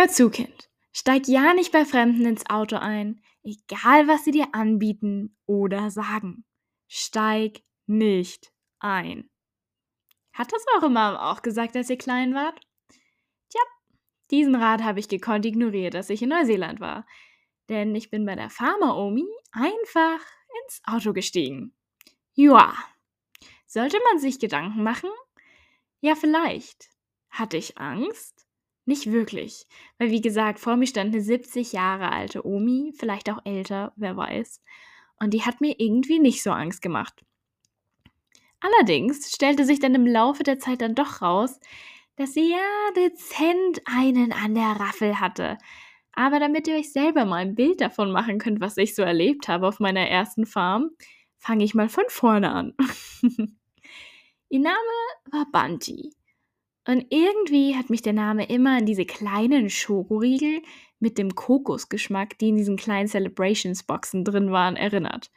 Hör zu, Kind. Steig ja nicht bei Fremden ins Auto ein, egal was sie dir anbieten oder sagen. Steig nicht ein. Hat das eure Mom auch gesagt, als ihr klein wart? Tja, diesen Rat habe ich gekonnt ignoriert, als ich in Neuseeland war. Denn ich bin bei der Farmer-Omi einfach ins Auto gestiegen. Joa. Sollte man sich Gedanken machen? Ja, vielleicht. Hatte ich Angst? Nicht wirklich, weil wie gesagt, vor mir stand eine 70 Jahre alte Omi, vielleicht auch älter, wer weiß. Und die hat mir irgendwie nicht so Angst gemacht. Allerdings stellte sich dann im Laufe der Zeit dann doch raus, dass sie ja dezent einen an der Raffel hatte. Aber damit ihr euch selber mal ein Bild davon machen könnt, was ich so erlebt habe auf meiner ersten Farm, fange ich mal von vorne an. Ihr Name war Bunty. Und irgendwie hat mich der Name immer an diese kleinen Schokoriegel mit dem Kokosgeschmack, die in diesen kleinen Celebrations-Boxen drin waren, erinnert.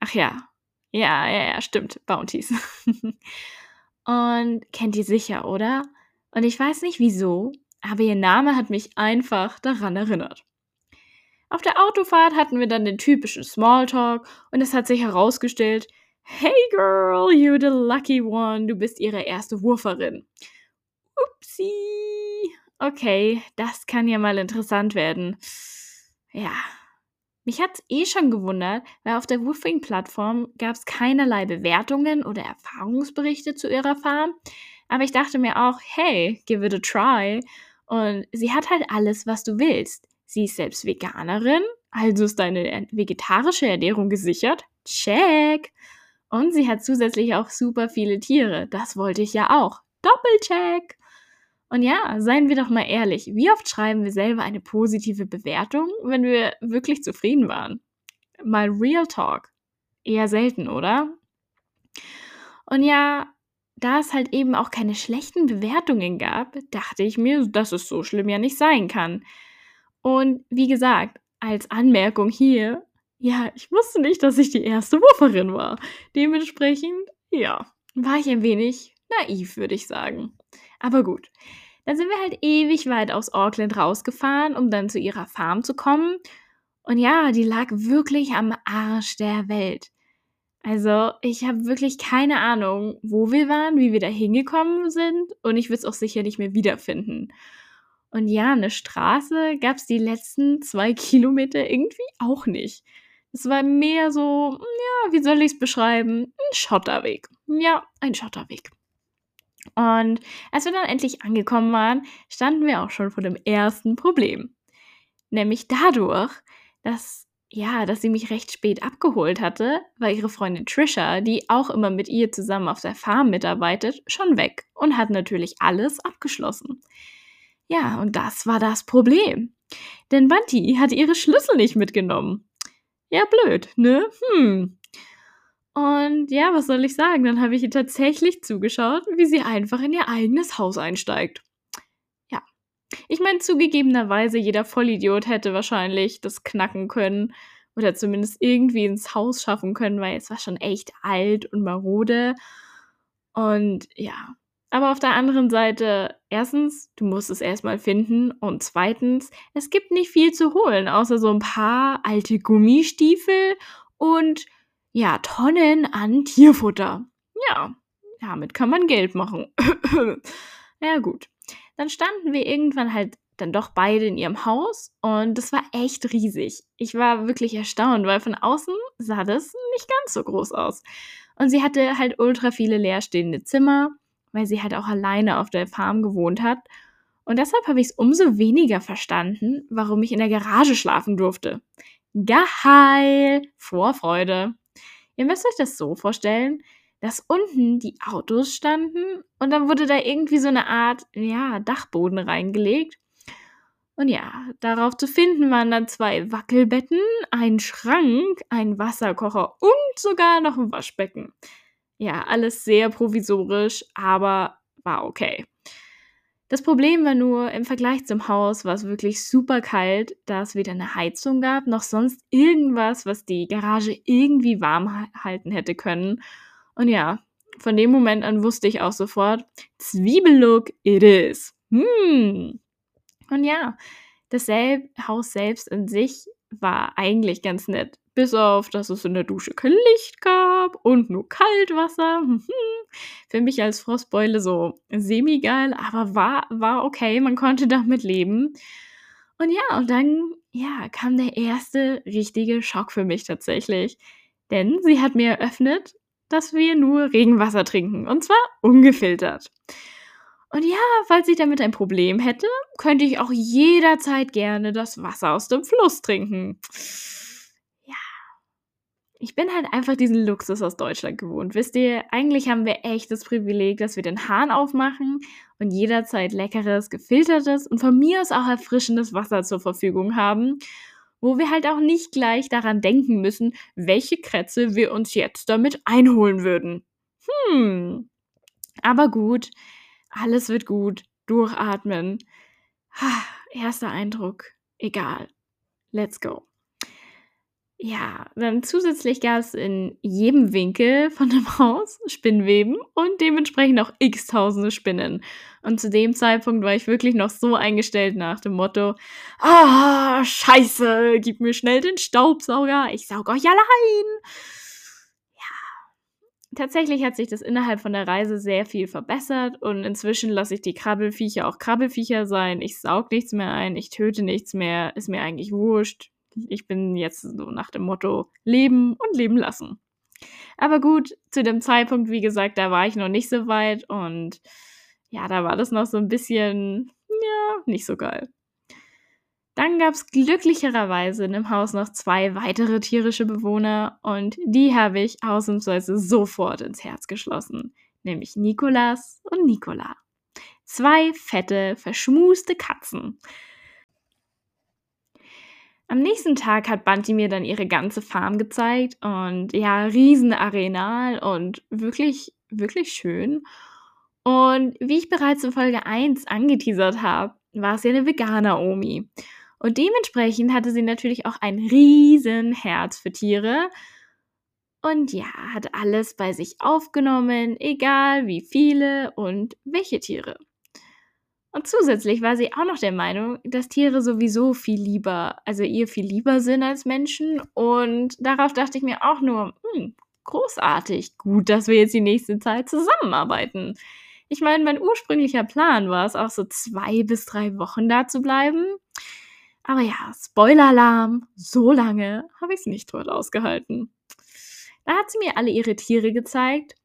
Ach ja, ja, ja, ja, stimmt, Bounties. Und kennt ihr sicher, oder? Und ich weiß nicht wieso, aber ihr Name hat mich einfach daran erinnert. Auf der Autofahrt hatten wir dann den typischen Smalltalk und es hat sich herausgestellt, Hey girl, you the lucky one, du bist ihre erste Wurferin. Upsi. Okay, das kann ja mal interessant werden. Ja. Mich hat's eh schon gewundert, weil auf der Woofing-Plattform gab es keinerlei Bewertungen oder Erfahrungsberichte zu ihrer Farm. Aber ich dachte mir auch, hey, give it a try. Und sie hat halt alles, was du willst. Sie ist selbst Veganerin, also ist deine vegetarische Ernährung gesichert. Check. Und sie hat zusätzlich auch super viele Tiere. Das wollte ich ja auch. Doppelcheck. Und ja, seien wir doch mal ehrlich, wie oft schreiben wir selber eine positive Bewertung, wenn wir wirklich zufrieden waren? Mal Real Talk. Eher selten, oder? Und ja, da es halt eben auch keine schlechten Bewertungen gab, dachte ich mir, dass es so schlimm ja nicht sein kann. Und wie gesagt, als Anmerkung hier, ja, ich wusste nicht, dass ich die erste Wurferin war. Dementsprechend, ja, war ich ein wenig naiv, würde ich sagen. Aber gut. Dann sind wir halt ewig weit aus Auckland rausgefahren, um dann zu ihrer Farm zu kommen. Und ja, die lag wirklich am Arsch der Welt. Also, ich habe wirklich keine Ahnung, wo wir waren, wie wir da hingekommen sind und ich würde es auch sicher nicht mehr wiederfinden. Und ja, eine Straße gab es die letzten zwei Kilometer irgendwie auch nicht. Es war mehr so, ja, wie soll ich es beschreiben? Ein Schotterweg. Ja, ein Schotterweg. Und als wir dann endlich angekommen waren, standen wir auch schon vor dem ersten Problem. Nämlich dadurch, dass, ja, dass sie mich recht spät abgeholt hatte, war ihre Freundin Trisha, die auch immer mit ihr zusammen auf der Farm mitarbeitet, schon weg und hat natürlich alles abgeschlossen. Ja, und das war das Problem. Denn Bunty hatte ihre Schlüssel nicht mitgenommen. Ja, blöd, ne? Hm. Und ja, was soll ich sagen? Dann habe ich ihr tatsächlich zugeschaut, wie sie einfach in ihr eigenes Haus einsteigt. Ja. Ich meine, zugegebenerweise, jeder Vollidiot hätte wahrscheinlich das knacken können oder zumindest irgendwie ins Haus schaffen können, weil es war schon echt alt und marode. Und ja. Aber auf der anderen Seite, erstens, du musst es erstmal finden und zweitens, es gibt nicht viel zu holen, außer so ein paar alte Gummistiefel und ja, Tonnen an Tierfutter. Ja, damit kann man Geld machen. ja, gut. Dann standen wir irgendwann halt dann doch beide in ihrem Haus und das war echt riesig. Ich war wirklich erstaunt, weil von außen sah das nicht ganz so groß aus. Und sie hatte halt ultra viele leerstehende Zimmer, weil sie halt auch alleine auf der Farm gewohnt hat. Und deshalb habe ich es umso weniger verstanden, warum ich in der Garage schlafen durfte. Geil! Vorfreude. Ihr müsst euch das so vorstellen, dass unten die Autos standen und dann wurde da irgendwie so eine Art, ja, Dachboden reingelegt. Und ja, darauf zu finden waren dann zwei Wackelbetten, ein Schrank, ein Wasserkocher und sogar noch ein Waschbecken. Ja, alles sehr provisorisch, aber war okay. Das Problem war nur, im Vergleich zum Haus war es wirklich super kalt, da es weder eine Heizung gab, noch sonst irgendwas, was die Garage irgendwie warm halten hätte können. Und ja, von dem Moment an wusste ich auch sofort, Zwiebellook it is. Hm. Und ja, das Haus selbst in sich war eigentlich ganz nett. Bis auf, dass es in der Dusche kein Licht gab und nur Kaltwasser. Für mich als Frostbeule so semi-geil, aber war, war okay, man konnte damit leben. Und ja, und dann ja, kam der erste richtige Schock für mich tatsächlich. Denn sie hat mir eröffnet, dass wir nur Regenwasser trinken. Und zwar ungefiltert. Und ja, falls ich damit ein Problem hätte, könnte ich auch jederzeit gerne das Wasser aus dem Fluss trinken. Ja. Ich bin halt einfach diesen Luxus aus Deutschland gewohnt. Wisst ihr, eigentlich haben wir echt das Privileg, dass wir den Hahn aufmachen und jederzeit leckeres, gefiltertes und von mir aus auch erfrischendes Wasser zur Verfügung haben, wo wir halt auch nicht gleich daran denken müssen, welche Krätze wir uns jetzt damit einholen würden. Hm. Aber gut, alles wird gut. Durchatmen. Ha, erster Eindruck. Egal. Let's go. Ja, dann zusätzlich gab es in jedem Winkel von dem Haus Spinnweben und dementsprechend auch x tausende Spinnen. Und zu dem Zeitpunkt war ich wirklich noch so eingestellt nach dem Motto: Ah, Scheiße, gib mir schnell den Staubsauger, ich saug euch alle ein tatsächlich hat sich das innerhalb von der Reise sehr viel verbessert und inzwischen lasse ich die Krabbelfiecher auch Krabbelfiecher sein. Ich saug nichts mehr ein, ich töte nichts mehr, ist mir eigentlich wurscht. Ich bin jetzt so nach dem Motto leben und leben lassen. Aber gut, zu dem Zeitpunkt, wie gesagt, da war ich noch nicht so weit und ja, da war das noch so ein bisschen, ja, nicht so geil. Dann gab es glücklicherweise in dem Haus noch zwei weitere tierische Bewohner und die habe ich ausnahmsweise sofort ins Herz geschlossen, nämlich Nikolas und Nikola. Zwei fette, verschmuste Katzen. Am nächsten Tag hat Banti mir dann ihre ganze Farm gezeigt und ja, riesen Arenal und wirklich, wirklich schön. Und wie ich bereits in Folge 1 angeteasert habe, war es ja eine Veganer-Omi. Und dementsprechend hatte sie natürlich auch ein riesen Herz für Tiere. Und ja, hat alles bei sich aufgenommen, egal wie viele und welche Tiere. Und zusätzlich war sie auch noch der Meinung, dass Tiere sowieso viel lieber, also ihr viel lieber sind als Menschen. Und darauf dachte ich mir auch nur, hm, großartig, gut, dass wir jetzt die nächste Zeit zusammenarbeiten. Ich meine, mein ursprünglicher Plan war es auch so zwei bis drei Wochen da zu bleiben. Aber ja, Spoiler-Alarm, so lange habe ich es nicht dort ausgehalten. Da hat sie mir alle ihre Tiere gezeigt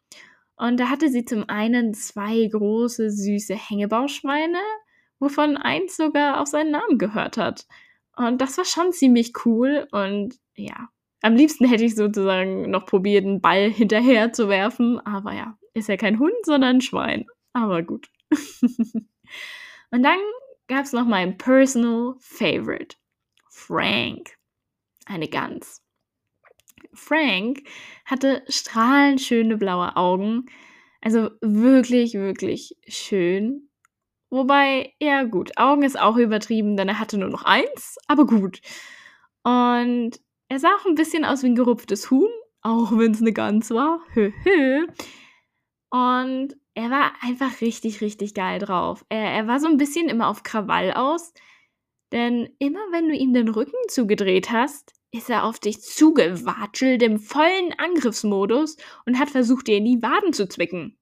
und da hatte sie zum einen zwei große, süße Hängebauschweine, wovon eins sogar auf seinen Namen gehört hat. Und das war schon ziemlich cool und ja, am liebsten hätte ich sozusagen noch probiert, einen Ball hinterher zu werfen, aber ja, ist ja kein Hund, sondern ein Schwein. Aber gut. und dann gab es noch mein Personal Favorite. Frank. Eine Gans. Frank hatte strahlend schöne blaue Augen. Also wirklich, wirklich schön. Wobei, ja gut, Augen ist auch übertrieben, denn er hatte nur noch eins, aber gut. Und er sah auch ein bisschen aus wie ein gerupftes Huhn, auch wenn es eine Gans war. Hö, hö. Und er war einfach richtig, richtig geil drauf. Er, er war so ein bisschen immer auf Krawall aus, denn immer wenn du ihm den Rücken zugedreht hast, ist er auf dich zugewatschelt im vollen Angriffsmodus und hat versucht, dir in die Waden zu zwicken.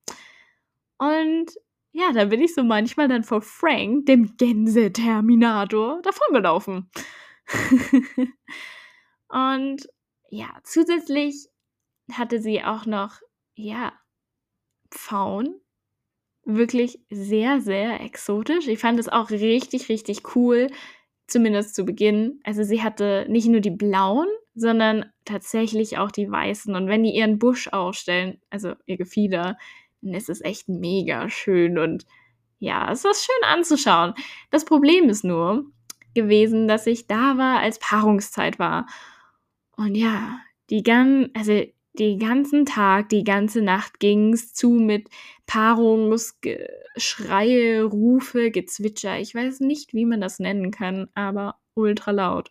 Und ja, da bin ich so manchmal dann vor Frank, dem Gänseterminator, davongelaufen. und ja, zusätzlich hatte sie auch noch, ja, Pfauen. Wirklich sehr, sehr exotisch. Ich fand es auch richtig, richtig cool, zumindest zu Beginn. Also sie hatte nicht nur die blauen, sondern tatsächlich auch die weißen. Und wenn die ihren Busch aufstellen, also ihr Gefieder, dann ist es echt mega schön und ja, es ist schön anzuschauen. Das Problem ist nur gewesen, dass ich da war, als Paarungszeit war. Und ja, die ganzen, also den ganzen Tag, die ganze Nacht ging es zu mit Paarungsschreie, Rufe, Gezwitscher. Ich weiß nicht, wie man das nennen kann, aber ultra laut.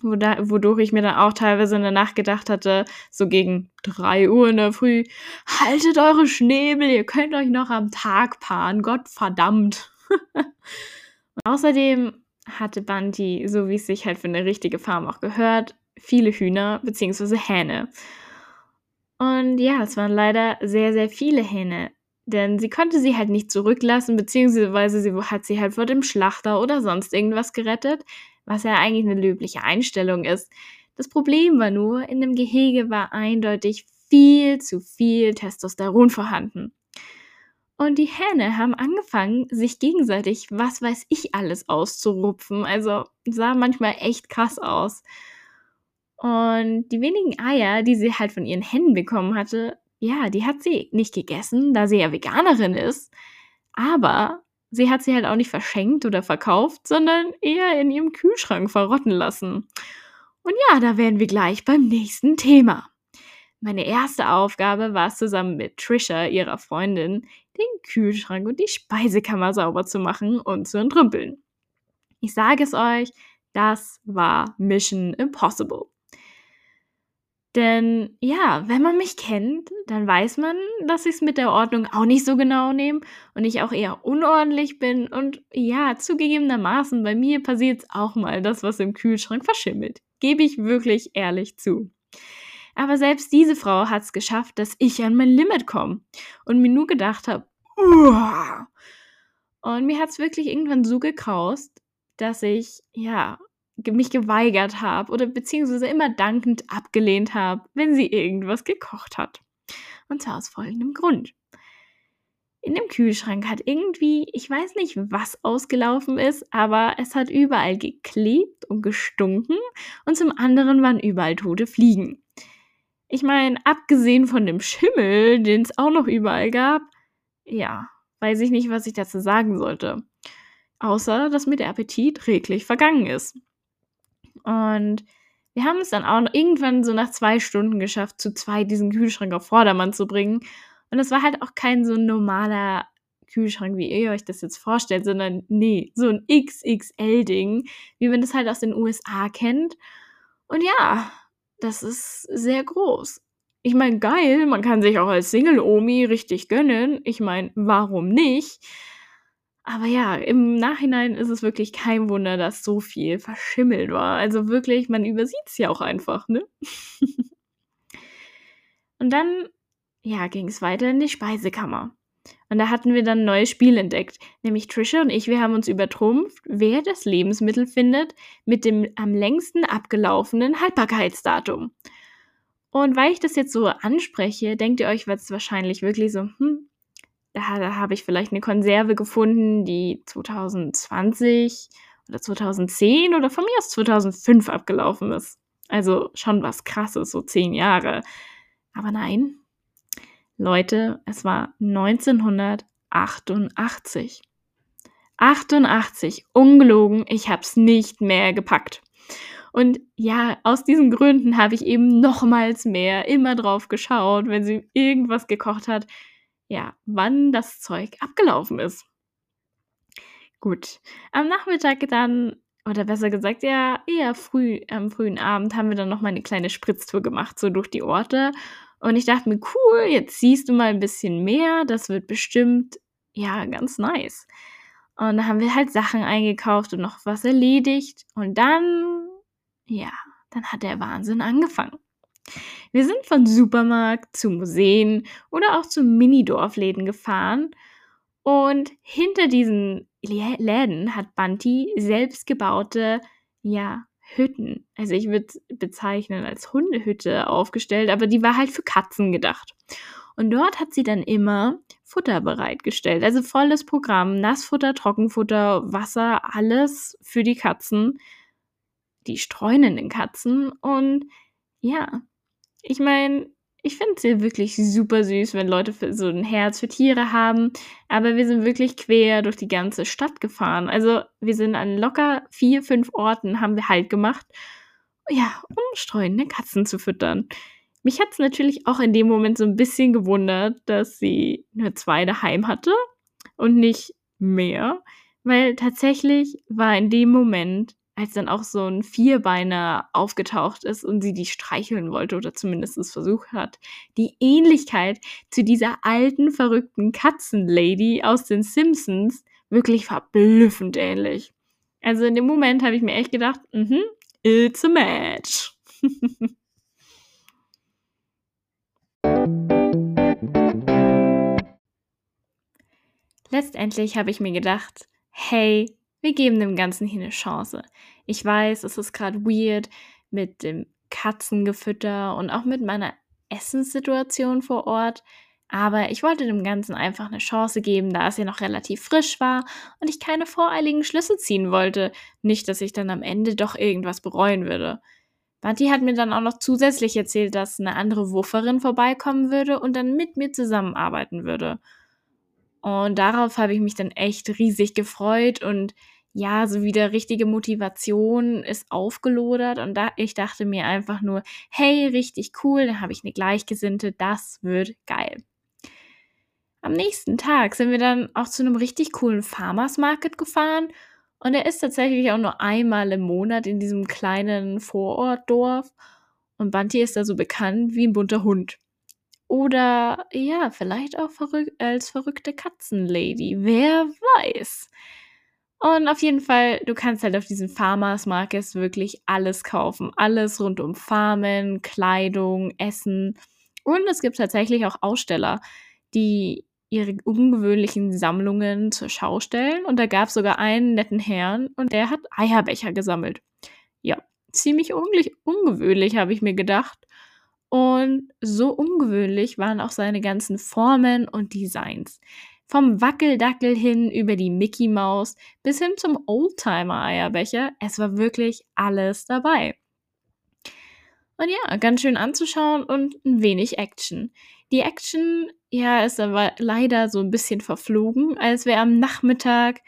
Wodurch ich mir dann auch teilweise in der Nacht gedacht hatte, so gegen 3 Uhr in der Früh, haltet eure Schnäbel, ihr könnt euch noch am Tag paaren, Gott verdammt. Außerdem hatte Bunty, so wie es sich halt für eine richtige Farm auch gehört, viele Hühner bzw. Hähne. Und ja, es waren leider sehr, sehr viele Hähne, denn sie konnte sie halt nicht zurücklassen, beziehungsweise sie hat sie halt vor dem Schlachter oder sonst irgendwas gerettet, was ja eigentlich eine löbliche Einstellung ist. Das Problem war nur, in dem Gehege war eindeutig viel zu viel Testosteron vorhanden. Und die Hähne haben angefangen, sich gegenseitig, was weiß ich, alles auszurupfen. Also sah manchmal echt krass aus. Und die wenigen Eier, die sie halt von ihren Händen bekommen hatte, ja, die hat sie nicht gegessen, da sie ja Veganerin ist. Aber sie hat sie halt auch nicht verschenkt oder verkauft, sondern eher in ihrem Kühlschrank verrotten lassen. Und ja, da wären wir gleich beim nächsten Thema. Meine erste Aufgabe war es zusammen mit Trisha, ihrer Freundin, den Kühlschrank und die Speisekammer sauber zu machen und zu entrümpeln. Ich sage es euch, das war Mission Impossible. Denn ja, wenn man mich kennt, dann weiß man, dass ich es mit der Ordnung auch nicht so genau nehme und ich auch eher unordentlich bin. Und ja, zugegebenermaßen, bei mir passiert es auch mal, das, was im Kühlschrank verschimmelt. Gebe ich wirklich ehrlich zu. Aber selbst diese Frau hat es geschafft, dass ich an mein Limit komme und mir nur gedacht habe, und mir hat es wirklich irgendwann so gekraust, dass ich, ja, mich geweigert habe oder beziehungsweise immer dankend abgelehnt habe, wenn sie irgendwas gekocht hat. Und zwar aus folgendem Grund. In dem Kühlschrank hat irgendwie, ich weiß nicht, was ausgelaufen ist, aber es hat überall geklebt und gestunken und zum anderen waren überall tote Fliegen. Ich meine, abgesehen von dem Schimmel, den es auch noch überall gab, ja, weiß ich nicht, was ich dazu sagen sollte. Außer, dass mir der Appetit reglich vergangen ist. Und wir haben es dann auch irgendwann so nach zwei Stunden geschafft, zu zwei diesen Kühlschrank auf Vordermann zu bringen. Und es war halt auch kein so normaler Kühlschrank, wie ihr euch das jetzt vorstellt, sondern nee, so ein XXL-Ding, wie man das halt aus den USA kennt. Und ja, das ist sehr groß. Ich meine, geil, man kann sich auch als Single-Omi richtig gönnen. Ich meine, warum nicht? Aber ja, im Nachhinein ist es wirklich kein Wunder, dass so viel verschimmelt war. Also wirklich, man übersieht es ja auch einfach, ne? Und dann, ja, ging es weiter in die Speisekammer. Und da hatten wir dann ein neues Spiel entdeckt. Nämlich Trisha und ich, wir haben uns übertrumpft, wer das Lebensmittel findet mit dem am längsten abgelaufenen Haltbarkeitsdatum. Und weil ich das jetzt so anspreche, denkt ihr euch jetzt wahrscheinlich wirklich so, hm, da, da habe ich vielleicht eine Konserve gefunden, die 2020 oder 2010 oder von mir aus 2005 abgelaufen ist. Also schon was krasses, so zehn Jahre. Aber nein, Leute, es war 1988. 88, ungelogen, ich habe es nicht mehr gepackt. Und ja, aus diesen Gründen habe ich eben nochmals mehr immer drauf geschaut, wenn sie irgendwas gekocht hat, ja, wann das Zeug abgelaufen ist. Gut, am Nachmittag dann, oder besser gesagt, ja, eher früh, am frühen Abend haben wir dann noch mal eine kleine Spritztour gemacht, so durch die Orte. Und ich dachte mir, cool, jetzt siehst du mal ein bisschen mehr, das wird bestimmt, ja, ganz nice. Und da haben wir halt Sachen eingekauft und noch was erledigt. Und dann, ja, dann hat der Wahnsinn angefangen. Wir sind von Supermarkt zu Museen oder auch zu Minidorfläden gefahren und hinter diesen Läden hat Bunty selbstgebaute, ja, Hütten. Also ich würde bezeichnen als Hundehütte aufgestellt, aber die war halt für Katzen gedacht. Und dort hat sie dann immer Futter bereitgestellt. Also volles Programm, Nassfutter, Trockenfutter, Wasser, alles für die Katzen, die streunenden Katzen. Und ja, ich meine, ich finde es ja wirklich super süß, wenn Leute so ein Herz für Tiere haben. Aber wir sind wirklich quer durch die ganze Stadt gefahren. Also wir sind an locker vier, fünf Orten, haben wir Halt gemacht. Ja, um streunende Katzen zu füttern. Mich hat es natürlich auch in dem Moment so ein bisschen gewundert, dass sie nur zwei daheim hatte und nicht mehr. Weil tatsächlich war in dem Moment als dann auch so ein Vierbeiner aufgetaucht ist und sie die streicheln wollte oder zumindest es versucht hat, die Ähnlichkeit zu dieser alten, verrückten Katzenlady aus den Simpsons wirklich verblüffend ähnlich. Also in dem Moment habe ich mir echt gedacht, mhm, it's a match. Letztendlich habe ich mir gedacht, hey, wir geben dem Ganzen hier eine Chance. Ich weiß, es ist gerade weird mit dem Katzengefütter und auch mit meiner Essenssituation vor Ort, aber ich wollte dem Ganzen einfach eine Chance geben, da es ja noch relativ frisch war und ich keine voreiligen Schlüsse ziehen wollte. Nicht, dass ich dann am Ende doch irgendwas bereuen würde. Banti hat mir dann auch noch zusätzlich erzählt, dass eine andere Wufferin vorbeikommen würde und dann mit mir zusammenarbeiten würde. Und darauf habe ich mich dann echt riesig gefreut und ja, so wieder richtige Motivation ist aufgelodert und da ich dachte mir einfach nur, hey, richtig cool, dann habe ich eine Gleichgesinnte, das wird geil. Am nächsten Tag sind wir dann auch zu einem richtig coolen Farmers Market gefahren und er ist tatsächlich auch nur einmal im Monat in diesem kleinen Vorortdorf und Banti ist da so bekannt wie ein bunter Hund. Oder ja, vielleicht auch verrück als verrückte Katzenlady. Wer weiß. Und auf jeden Fall, du kannst halt auf diesen Farmers Markets wirklich alles kaufen. Alles rund um Farmen, Kleidung, Essen. Und es gibt tatsächlich auch Aussteller, die ihre ungewöhnlichen Sammlungen zur Schau stellen. Und da gab es sogar einen netten Herrn und der hat Eierbecher gesammelt. Ja, ziemlich ungewöhnlich, habe ich mir gedacht. Und so ungewöhnlich waren auch seine ganzen Formen und Designs. Vom Wackeldackel hin über die Mickey Maus bis hin zum Oldtimer-Eierbecher. Es war wirklich alles dabei. Und ja, ganz schön anzuschauen und ein wenig Action. Die Action, ja, ist aber leider so ein bisschen verflogen, als wir am Nachmittag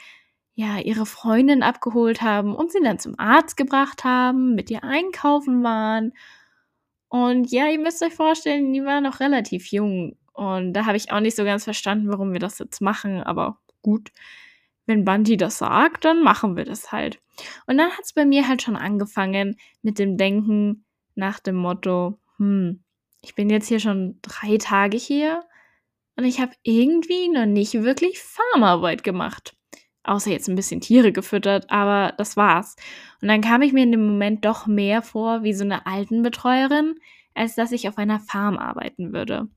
ja ihre Freundin abgeholt haben und sie dann zum Arzt gebracht haben, mit ihr einkaufen waren und ja, ihr müsst euch vorstellen, die war noch relativ jung. Und da habe ich auch nicht so ganz verstanden, warum wir das jetzt machen. Aber gut, wenn Bunty das sagt, dann machen wir das halt. Und dann hat es bei mir halt schon angefangen mit dem Denken nach dem Motto, hm, ich bin jetzt hier schon drei Tage hier und ich habe irgendwie noch nicht wirklich Farmarbeit gemacht. Außer jetzt ein bisschen Tiere gefüttert, aber das war's. Und dann kam ich mir in dem Moment doch mehr vor wie so eine Altenbetreuerin, als dass ich auf einer Farm arbeiten würde.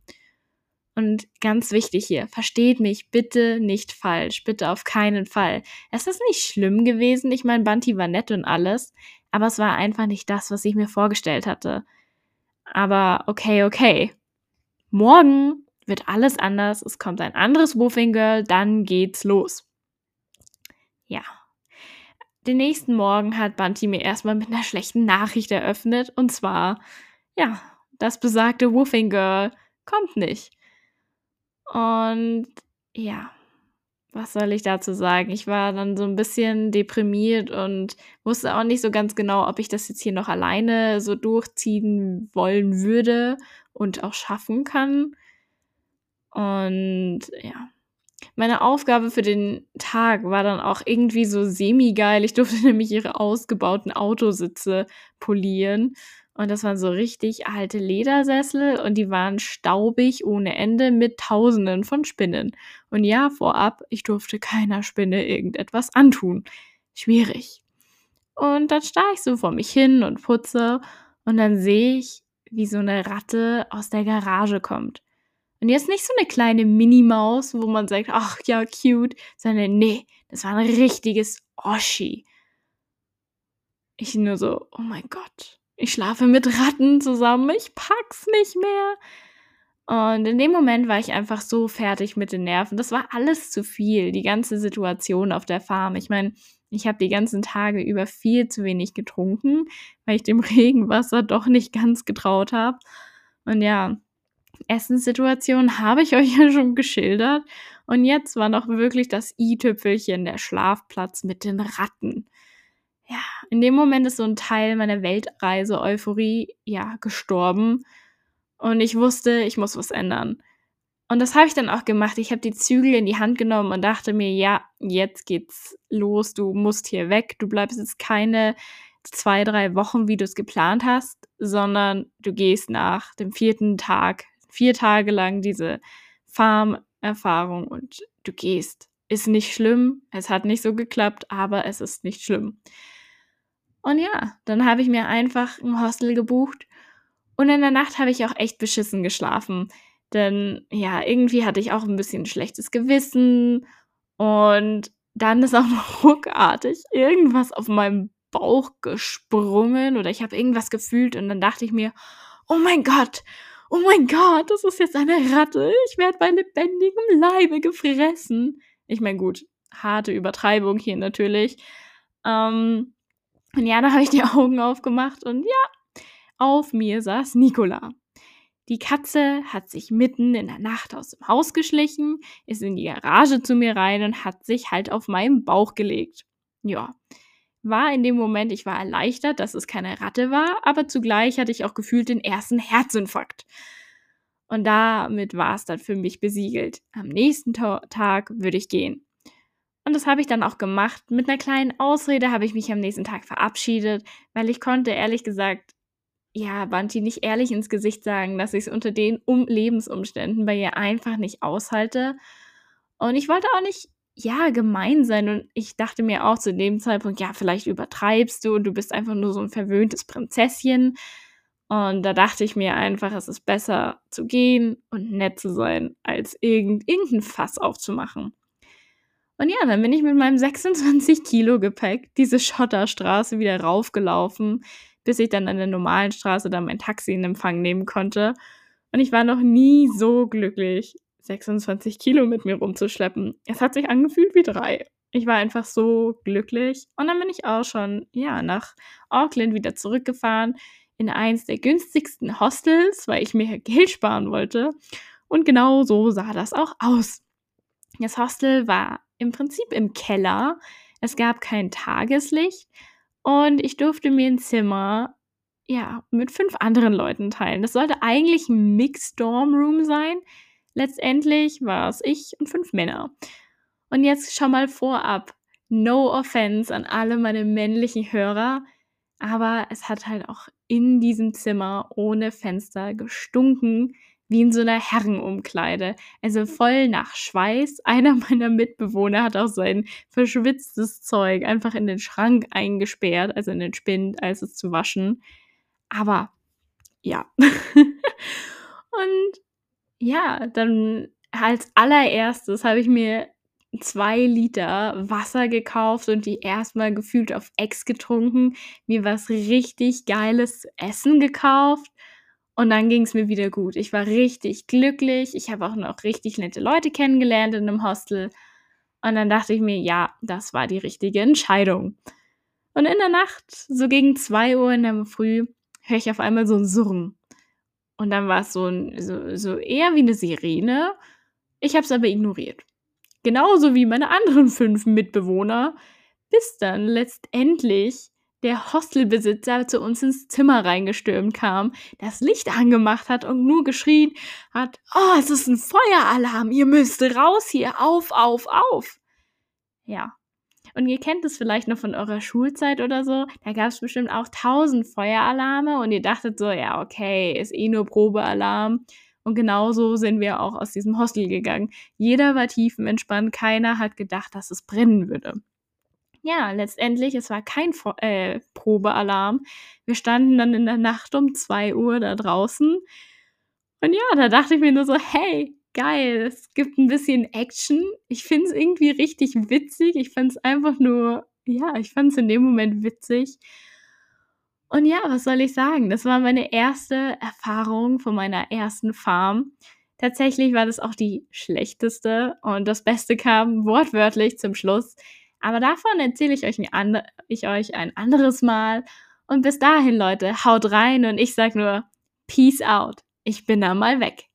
Und ganz wichtig hier, versteht mich bitte nicht falsch, bitte auf keinen Fall. Es ist nicht schlimm gewesen, ich meine, Bunty war nett und alles, aber es war einfach nicht das, was ich mir vorgestellt hatte. Aber okay, okay. Morgen wird alles anders, es kommt ein anderes Woofing Girl, dann geht's los. Ja. Den nächsten Morgen hat Bunty mir erstmal mit einer schlechten Nachricht eröffnet. Und zwar, ja, das besagte Woofing Girl kommt nicht. Und ja, was soll ich dazu sagen? Ich war dann so ein bisschen deprimiert und wusste auch nicht so ganz genau, ob ich das jetzt hier noch alleine so durchziehen wollen würde und auch schaffen kann. Und ja, meine Aufgabe für den Tag war dann auch irgendwie so semi-geil. Ich durfte nämlich ihre ausgebauten Autositze polieren. Und das waren so richtig alte Ledersessel und die waren staubig ohne Ende mit Tausenden von Spinnen. Und ja, vorab, ich durfte keiner Spinne irgendetwas antun. Schwierig. Und dann starr ich so vor mich hin und putze und dann sehe ich, wie so eine Ratte aus der Garage kommt. Und jetzt nicht so eine kleine Minimaus, wo man sagt, ach ja, cute, sondern nee, das war ein richtiges Oschi. Ich nur so, oh mein Gott, ich schlafe mit Ratten zusammen, ich pack's nicht mehr. Und in dem Moment war ich einfach so fertig mit den Nerven. Das war alles zu viel, die ganze Situation auf der Farm. Ich meine, ich habe die ganzen Tage über viel zu wenig getrunken, weil ich dem Regenwasser doch nicht ganz getraut habe. Und ja, Essenssituation habe ich euch ja schon geschildert. Und jetzt war noch wirklich das i-Tüpfelchen der Schlafplatz mit den Ratten. Ja, in dem Moment ist so ein Teil meiner Weltreise-Euphorie ja gestorben. Und ich wusste, ich muss was ändern. Und das habe ich dann auch gemacht. Ich habe die Zügel in die Hand genommen und dachte mir, ja, jetzt geht's los. Du musst hier weg. Du bleibst jetzt keine zwei, drei Wochen, wie du es geplant hast, sondern du gehst nach dem vierten Tag vier Tage lang diese Farm-Erfahrung und du gehst ist nicht schlimm. Es hat nicht so geklappt, aber es ist nicht schlimm. Und ja, dann habe ich mir einfach ein Hostel gebucht und in der Nacht habe ich auch echt beschissen geschlafen. Denn ja, irgendwie hatte ich auch ein bisschen schlechtes Gewissen und dann ist auch noch ruckartig irgendwas auf meinem Bauch gesprungen oder ich habe irgendwas gefühlt und dann dachte ich mir, oh mein Gott, oh mein Gott, das ist jetzt eine Ratte. Ich werde bei lebendigem Leibe gefressen. Ich meine, gut, harte Übertreibung hier natürlich. Ähm, und ja, da habe ich die Augen aufgemacht und ja, auf mir saß Nicola. Die Katze hat sich mitten in der Nacht aus dem Haus geschlichen, ist in die Garage zu mir rein und hat sich halt auf meinen Bauch gelegt. Ja, war in dem Moment, ich war erleichtert, dass es keine Ratte war, aber zugleich hatte ich auch gefühlt den ersten Herzinfarkt. Und damit war es dann für mich besiegelt. Am nächsten Ta Tag würde ich gehen. Und das habe ich dann auch gemacht. Mit einer kleinen Ausrede habe ich mich am nächsten Tag verabschiedet, weil ich konnte ehrlich gesagt, ja, Banti nicht ehrlich ins Gesicht sagen, dass ich es unter den um Lebensumständen bei ihr einfach nicht aushalte. Und ich wollte auch nicht ja, gemein sein. Und ich dachte mir auch zu dem Zeitpunkt, ja, vielleicht übertreibst du und du bist einfach nur so ein verwöhntes Prinzesschen. Und da dachte ich mir einfach, es ist besser zu gehen und nett zu sein, als irgend, irgendein Fass aufzumachen. Und ja, dann bin ich mit meinem 26 Kilo Gepäck diese Schotterstraße wieder raufgelaufen, bis ich dann an der normalen Straße dann mein Taxi in Empfang nehmen konnte. Und ich war noch nie so glücklich, 26 Kilo mit mir rumzuschleppen. Es hat sich angefühlt wie drei. Ich war einfach so glücklich. Und dann bin ich auch schon, ja, nach Auckland wieder zurückgefahren in eins der günstigsten Hostels, weil ich mir Geld sparen wollte. Und genau so sah das auch aus. Das Hostel war im Prinzip im Keller. Es gab kein Tageslicht und ich durfte mir ein Zimmer ja, mit fünf anderen Leuten teilen. Das sollte eigentlich ein Mixed Dorm Room sein, Letztendlich war es ich und fünf Männer. Und jetzt schon mal vorab, no offense an alle meine männlichen Hörer, aber es hat halt auch in diesem Zimmer ohne Fenster gestunken, wie in so einer Herrenumkleide. Also voll nach Schweiß. Einer meiner Mitbewohner hat auch sein verschwitztes Zeug einfach in den Schrank eingesperrt, also in den Spind, als es zu waschen. Aber ja. und ja, dann als allererstes habe ich mir zwei Liter Wasser gekauft und die erstmal gefühlt auf Ex getrunken, mir was richtig geiles zu essen gekauft und dann ging es mir wieder gut. Ich war richtig glücklich. Ich habe auch noch richtig nette Leute kennengelernt in einem Hostel. Und dann dachte ich mir, ja, das war die richtige Entscheidung. Und in der Nacht, so gegen 2 Uhr in der Früh, höre ich auf einmal so ein Surren. Und dann war es so, so, so eher wie eine Sirene. Ich habe es aber ignoriert. Genauso wie meine anderen fünf Mitbewohner, bis dann letztendlich der Hostelbesitzer zu uns ins Zimmer reingestürmt kam, das Licht angemacht hat und nur geschrien hat, oh, es ist ein Feueralarm, ihr müsst raus hier, auf, auf, auf. Ja, und ihr kennt es vielleicht noch von eurer Schulzeit oder so. Da gab es bestimmt auch tausend Feueralarme und ihr dachtet so, ja, okay, ist eh nur Probealarm. Und genauso sind wir auch aus diesem Hostel gegangen. Jeder war tiefenentspannt, keiner hat gedacht, dass es brennen würde. Ja, letztendlich, es war kein äh, Probealarm. Wir standen dann in der Nacht um 2 Uhr da draußen. Und ja, da dachte ich mir nur so, hey, geil. Es gibt ein bisschen Action. Ich finde es irgendwie richtig witzig. Ich fand es einfach nur, ja, ich fand es in dem Moment witzig. Und ja, was soll ich sagen? Das war meine erste Erfahrung von meiner ersten Farm. Tatsächlich war das auch die schlechteste und das Beste kam wortwörtlich zum Schluss. Aber davon erzähle ich euch, ein ich euch ein anderes Mal. Und bis dahin, Leute, haut rein und ich sag nur Peace out. Ich bin da mal weg.